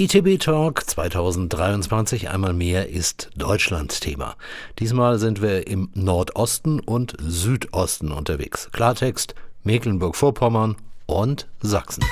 ITB Talk 2023 einmal mehr ist Deutschland Thema. Diesmal sind wir im Nordosten und Südosten unterwegs. Klartext Mecklenburg-Vorpommern und Sachsen.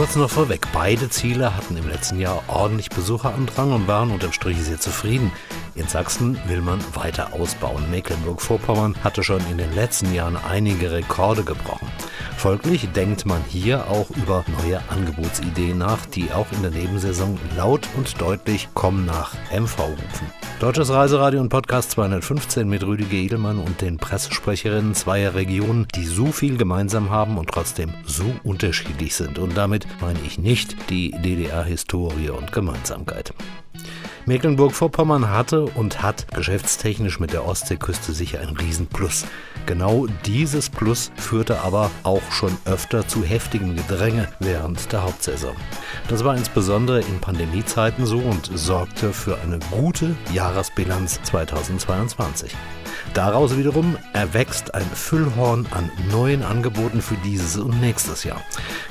Kurz noch vorweg, beide Ziele hatten im letzten Jahr ordentlich Besucherandrang und waren unterm Strich sehr zufrieden. In Sachsen will man weiter ausbauen. Mecklenburg-Vorpommern hatte schon in den letzten Jahren einige Rekorde gebrochen. Folglich denkt man hier auch über neue Angebotsideen nach, die auch in der Nebensaison laut und deutlich Komm nach MV rufen. Deutsches Reiseradio und Podcast 215 mit Rüdiger Edelmann und den Pressesprecherinnen zweier Regionen, die so viel gemeinsam haben und trotzdem so unterschiedlich sind. Und damit meine ich nicht die DDR-Historie und Gemeinsamkeit. Mecklenburg-Vorpommern hatte und hat geschäftstechnisch mit der Ostseeküste sicher ein Riesenplus. Genau dieses Plus führte aber auch schon öfter zu heftigem Gedränge während der Hauptsaison. Das war insbesondere in Pandemiezeiten so und sorgte für eine gute Jahresbilanz 2022. Daraus wiederum erwächst ein Füllhorn an neuen Angeboten für dieses und nächstes Jahr.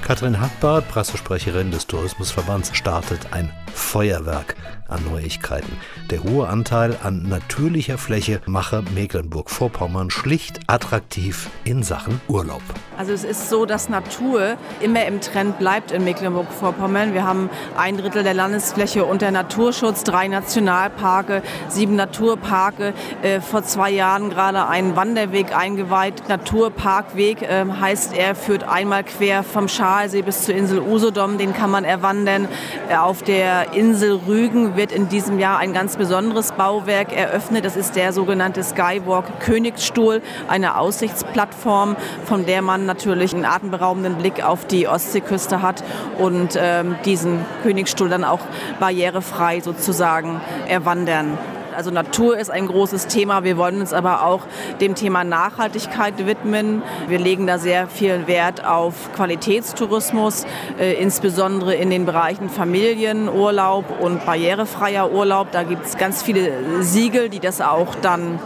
Katrin Hackbart, Pressesprecherin des Tourismusverbands, startet ein Feuerwerk an Neuigkeiten. Der hohe Anteil an natürlicher Fläche mache Mecklenburg-Vorpommern schlicht attraktiv in Sachen Urlaub. Also es ist so, dass Natur immer im Trend bleibt in Mecklenburg-Vorpommern. Wir haben ein Drittel der Landesfläche unter Naturschutz, drei Nationalparke, sieben Naturparke. Äh, vor zwei Jahren gerade einen Wanderweg eingeweiht. Naturparkweg äh, heißt, er führt einmal quer vom Schalsee bis zur Insel Usedom. Den kann man erwandern. Äh, auf der Insel Rügen wird in diesem Jahr ein ganz besonderes Bauwerk eröffnet. Das ist der sogenannte Skywalk Königsstuhl, eine Aussichtsplattform, von der man natürlich einen atemberaubenden Blick auf die Ostseeküste hat und ähm, diesen Königsstuhl dann auch barrierefrei sozusagen erwandern. Also Natur ist ein großes Thema. Wir wollen uns aber auch dem Thema Nachhaltigkeit widmen. Wir legen da sehr viel Wert auf Qualitätstourismus, äh, insbesondere in den Bereichen Familienurlaub und barrierefreier Urlaub. Da gibt es ganz viele Siegel, die das auch dann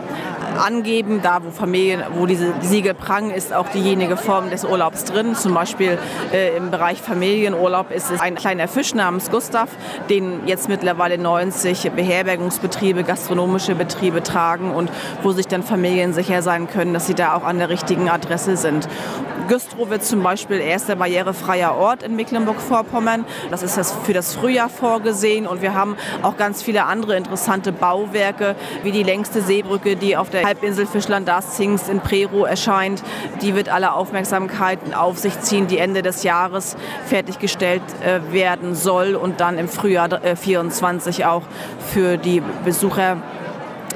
angeben. Da, wo Familien, wo diese Siegel prangen, ist auch diejenige Form des Urlaubs drin. Zum Beispiel äh, im Bereich Familienurlaub ist es ein kleiner Fisch namens Gustav, den jetzt mittlerweile 90 Beherbergungsbetriebe, gastronomische Betriebe tragen und wo sich dann Familien sicher sein können, dass sie da auch an der richtigen Adresse sind. Güstrow wird zum Beispiel erster barrierefreier Ort in Mecklenburg-Vorpommern. Das ist das für das Frühjahr vorgesehen und wir haben auch ganz viele andere interessante Bauwerke, wie die längste Seebrücke, die auf der Halbinsel Fischland-Darßings in Prero erscheint. Die wird alle Aufmerksamkeit auf sich ziehen, die Ende des Jahres fertiggestellt äh, werden soll und dann im Frühjahr 2024 äh, auch für die Besucher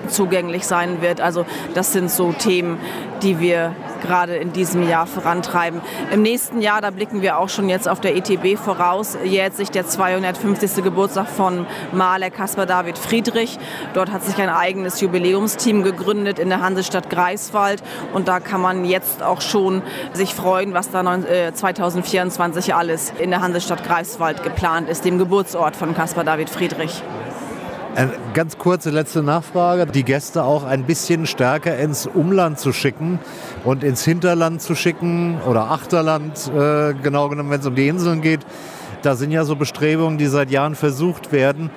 zugänglich sein wird. Also das sind so Themen, die wir gerade in diesem Jahr vorantreiben. Im nächsten Jahr, da blicken wir auch schon jetzt auf der ETB voraus, jährt sich der 250. Geburtstag von Maler Caspar David Friedrich. Dort hat sich ein eigenes Jubiläumsteam gegründet in der Hansestadt Greifswald und da kann man jetzt auch schon sich freuen, was da 2024 äh, alles in der Hansestadt Greifswald geplant ist, dem Geburtsort von Caspar David Friedrich. Eine ganz kurze letzte Nachfrage. Die Gäste auch ein bisschen stärker ins Umland zu schicken und ins Hinterland zu schicken oder Achterland, äh, genau genommen, wenn es um die Inseln geht. Da sind ja so Bestrebungen, die seit Jahren versucht werden.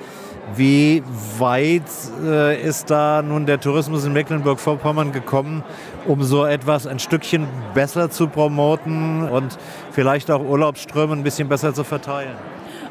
Wie weit äh, ist da nun der Tourismus in Mecklenburg-Vorpommern gekommen, um so etwas ein Stückchen besser zu promoten und vielleicht auch Urlaubsströme ein bisschen besser zu verteilen?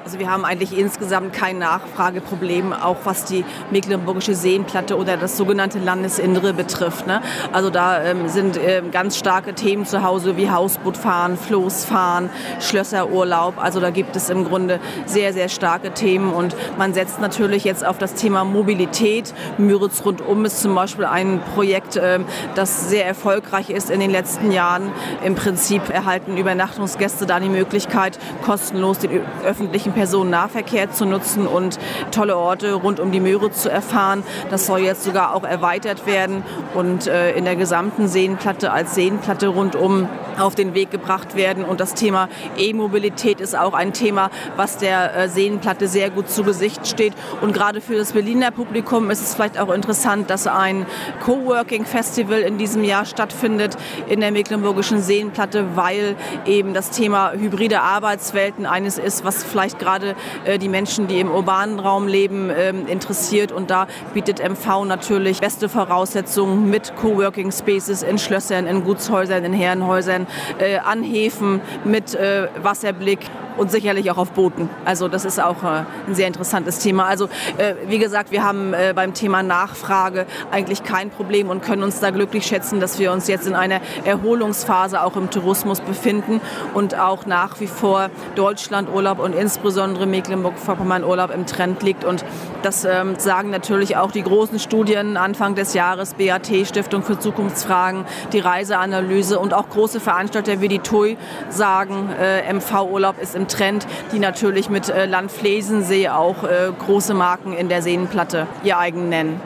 Also wir haben eigentlich insgesamt kein Nachfrageproblem, auch was die Mecklenburgische Seenplatte oder das sogenannte Landesinnere betrifft. Ne? Also da ähm, sind ähm, ganz starke Themen zu Hause wie Hausbootfahren, Floßfahren, Schlösserurlaub. Also da gibt es im Grunde sehr, sehr starke Themen und man setzt natürlich jetzt auf das Thema Mobilität. Müritz rundum ist zum Beispiel ein Projekt, ähm, das sehr erfolgreich ist in den letzten Jahren. Im Prinzip erhalten Übernachtungsgäste da die Möglichkeit, kostenlos den öffentlichen öffentlichen Personennahverkehr zu nutzen und tolle Orte rund um die Möhre zu erfahren. Das soll jetzt sogar auch erweitert werden und äh, in der gesamten Seenplatte als Seenplatte rundum auf den Weg gebracht werden. Und das Thema E-Mobilität ist auch ein Thema, was der äh, Seenplatte sehr gut zu Gesicht steht. Und gerade für das Berliner Publikum ist es vielleicht auch interessant, dass ein Coworking Festival in diesem Jahr stattfindet in der Mecklenburgischen Seenplatte, weil eben das Thema hybride Arbeitswelten eines ist, was vielleicht gerade äh, die Menschen, die im urbanen Raum leben, äh, interessiert. Und da bietet MV natürlich beste Voraussetzungen mit Coworking Spaces in Schlössern, in Gutshäusern, in Herrenhäusern, äh, an Häfen mit äh, Wasserblick und sicherlich auch auf Booten. Also das ist auch äh, ein sehr interessantes Thema. Also äh, wie gesagt, wir haben äh, beim Thema Nachfrage eigentlich kein Problem und können uns da glücklich schätzen, dass wir uns jetzt in einer Erholungsphase auch im Tourismus befinden und auch nach wie vor Deutschlandurlaub und insbesondere Mecklenburg-Vorpommern Urlaub im Trend liegt. Und das ähm, sagen natürlich auch die großen Studien Anfang des Jahres, BAT, Stiftung für Zukunftsfragen, die Reiseanalyse und auch große Veranstalter wie die TUI sagen, äh, MV-Urlaub ist im Trend, die natürlich mit äh, Landflesensee auch äh, große Marken in der Seenplatte ihr eigen nennen.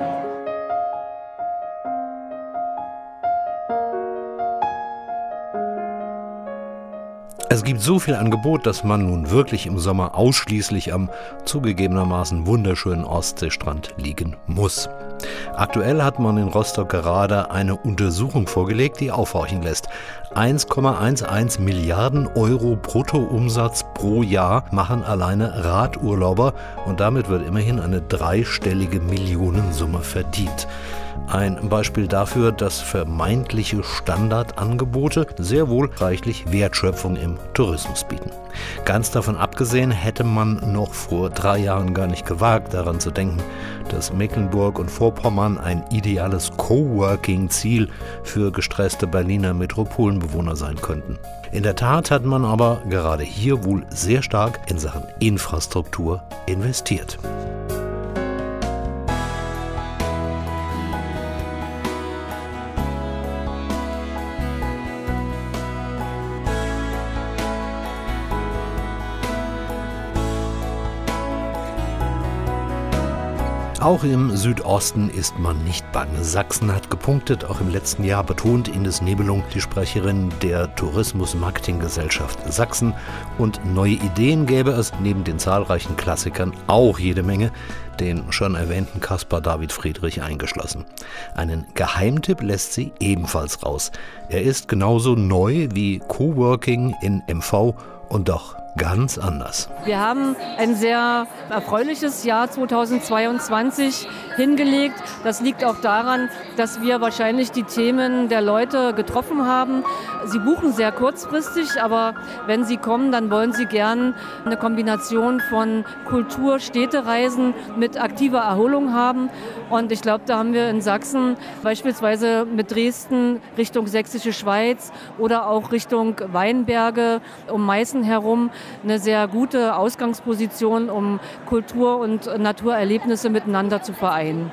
Es gibt so viel Angebot, dass man nun wirklich im Sommer ausschließlich am zugegebenermaßen wunderschönen Ostseestrand liegen muss. Aktuell hat man in Rostock gerade eine Untersuchung vorgelegt, die aufhorchen lässt. 1,11 Milliarden Euro Bruttoumsatz pro Jahr machen alleine Radurlauber und damit wird immerhin eine dreistellige Millionensumme verdient. Ein Beispiel dafür, dass vermeintliche Standardangebote sehr wohl reichlich Wertschöpfung im Tourismus bieten. Ganz davon abgesehen hätte man noch vor drei Jahren gar nicht gewagt, daran zu denken, dass Mecklenburg und Vorpommern ein ideales Coworking-Ziel für gestresste Berliner Metropolenbewohner sein könnten. In der Tat hat man aber gerade hier wohl sehr stark in Sachen Infrastruktur investiert. Auch im Südosten ist man nicht bange. Sachsen hat gepunktet, auch im letzten Jahr betont Ines Nebelung, die Sprecherin der Tourismus-Marketing-Gesellschaft Sachsen. Und neue Ideen gäbe es neben den zahlreichen Klassikern auch jede Menge, den schon erwähnten Caspar David Friedrich eingeschlossen. Einen Geheimtipp lässt sie ebenfalls raus. Er ist genauso neu wie Coworking in MV und doch ganz anders. Wir haben ein sehr erfreuliches Jahr 2022 hingelegt. Das liegt auch daran, dass wir wahrscheinlich die Themen der Leute getroffen haben. Sie buchen sehr kurzfristig, aber wenn sie kommen, dann wollen sie gern eine Kombination von Kultur, Städtereisen mit aktiver Erholung haben. Und ich glaube, da haben wir in Sachsen beispielsweise mit Dresden Richtung Sächsische Schweiz oder auch Richtung Weinberge um Meißen herum eine sehr gute Ausgangsposition, um Kultur- und Naturerlebnisse miteinander zu vereinen.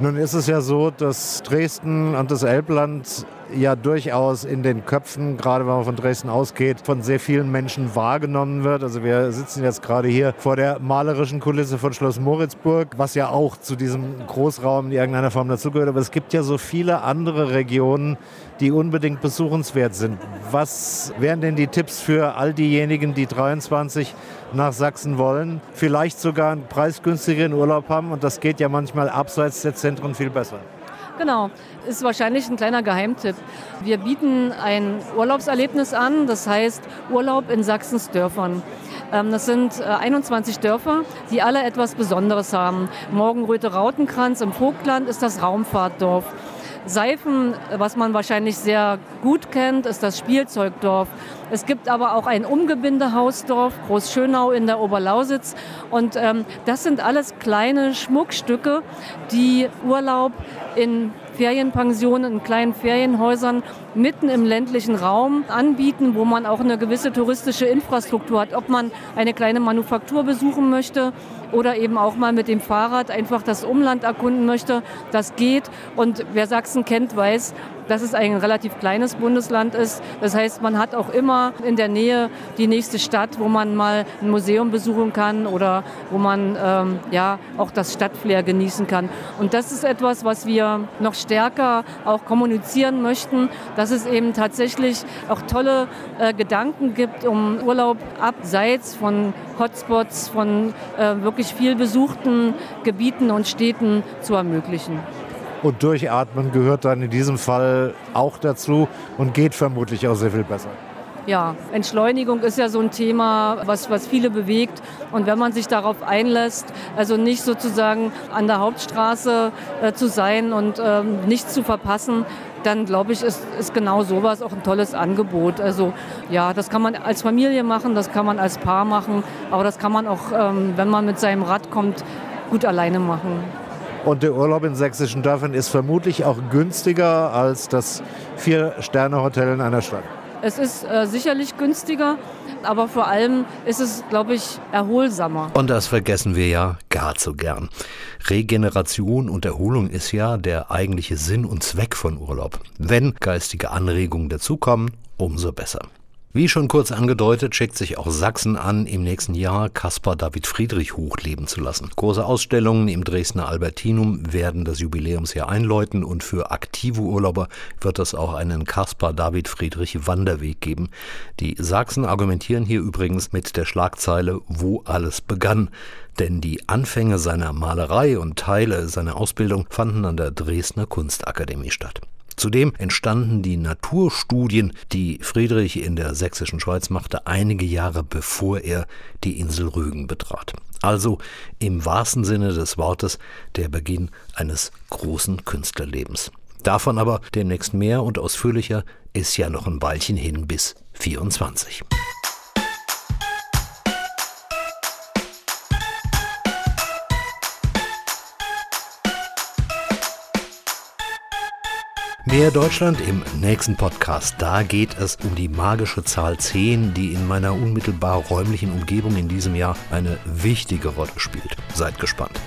Nun ist es ja so, dass Dresden und das Elbland ja durchaus in den Köpfen, gerade wenn man von Dresden ausgeht, von sehr vielen Menschen wahrgenommen wird. Also wir sitzen jetzt gerade hier vor der malerischen Kulisse von Schloss Moritzburg, was ja auch zu diesem Großraum in irgendeiner Form dazugehört. Aber es gibt ja so viele andere Regionen, die unbedingt besuchenswert sind. Was wären denn die Tipps für all diejenigen, die 23 nach Sachsen wollen, vielleicht sogar einen preisgünstigeren Urlaub haben und das geht ja manchmal abseits der Zentren viel besser? Genau, ist wahrscheinlich ein kleiner Geheimtipp. Wir bieten ein Urlaubserlebnis an, das heißt Urlaub in Sachsens Dörfern. Ähm, das sind 21 äh, Dörfer, die alle etwas Besonderes haben. Morgenröte Rautenkranz im Vogtland ist das Raumfahrtdorf. Seifen, was man wahrscheinlich sehr gut kennt, ist das Spielzeugdorf. Es gibt aber auch ein Umgebindehausdorf, Großschönau in der Oberlausitz. Und ähm, das sind alles kleine Schmuckstücke, die Urlaub in Ferienpensionen, in kleinen Ferienhäusern mitten im ländlichen Raum anbieten, wo man auch eine gewisse touristische Infrastruktur hat. Ob man eine kleine Manufaktur besuchen möchte oder eben auch mal mit dem Fahrrad einfach das Umland erkunden möchte, das geht. Und wer Sachsen kennt, weiß, dass es ein relativ kleines Bundesland ist. Das heißt, man hat auch immer in der Nähe die nächste Stadt, wo man mal ein Museum besuchen kann oder wo man ähm, ja auch das Stadtflair genießen kann. Und das ist etwas, was wir noch stärker auch kommunizieren möchten, dass es eben tatsächlich auch tolle äh, Gedanken gibt, um Urlaub abseits von Hotspots, von äh, wirklich viel besuchten Gebieten und Städten zu ermöglichen. Und Durchatmen gehört dann in diesem Fall auch dazu und geht vermutlich auch sehr viel besser. Ja, Entschleunigung ist ja so ein Thema, was, was viele bewegt. Und wenn man sich darauf einlässt, also nicht sozusagen an der Hauptstraße äh, zu sein und ähm, nichts zu verpassen, dann glaube ich, ist, ist genau sowas auch ein tolles Angebot. Also ja, das kann man als Familie machen, das kann man als Paar machen, aber das kann man auch, ähm, wenn man mit seinem Rad kommt, gut alleine machen. Und der Urlaub in sächsischen Dörfern ist vermutlich auch günstiger als das Vier-Sterne-Hotel in einer Stadt. Es ist äh, sicherlich günstiger, aber vor allem ist es, glaube ich, erholsamer. Und das vergessen wir ja gar zu gern. Regeneration und Erholung ist ja der eigentliche Sinn und Zweck von Urlaub. Wenn geistige Anregungen dazukommen, umso besser. Wie schon kurz angedeutet, schickt sich auch Sachsen an, im nächsten Jahr Caspar David Friedrich hochleben zu lassen. Große Ausstellungen im Dresdner Albertinum werden das Jubiläumsjahr einläuten und für aktive Urlauber wird es auch einen Caspar David Friedrich Wanderweg geben. Die Sachsen argumentieren hier übrigens mit der Schlagzeile Wo alles begann. Denn die Anfänge seiner Malerei und Teile seiner Ausbildung fanden an der Dresdner Kunstakademie statt. Zudem entstanden die Naturstudien, die Friedrich in der sächsischen Schweiz machte, einige Jahre bevor er die Insel Rügen betrat. Also im wahrsten Sinne des Wortes der Beginn eines großen Künstlerlebens. Davon aber demnächst mehr und ausführlicher ist ja noch ein Weilchen hin bis 24. Mehr Deutschland im nächsten Podcast. Da geht es um die magische Zahl 10, die in meiner unmittelbar räumlichen Umgebung in diesem Jahr eine wichtige Rolle spielt. Seid gespannt.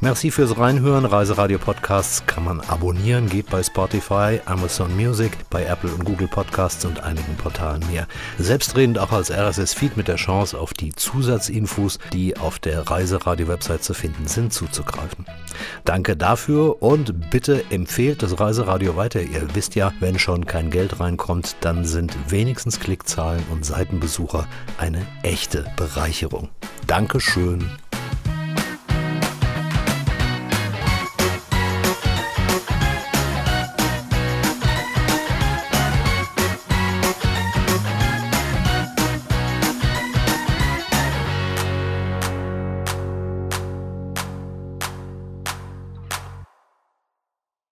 Merci fürs Reinhören. Reiseradio Podcasts kann man abonnieren, geht bei Spotify, Amazon Music, bei Apple und Google Podcasts und einigen Portalen mehr. Selbstredend auch als RSS-Feed mit der Chance, auf die Zusatzinfos, die auf der Reiseradio-Website zu finden sind, zuzugreifen. Danke dafür und bitte empfehlt das Reiseradio weiter. Ihr wisst ja, wenn schon kein Geld reinkommt, dann sind wenigstens Klickzahlen und Seitenbesucher eine echte Bereicherung. Dankeschön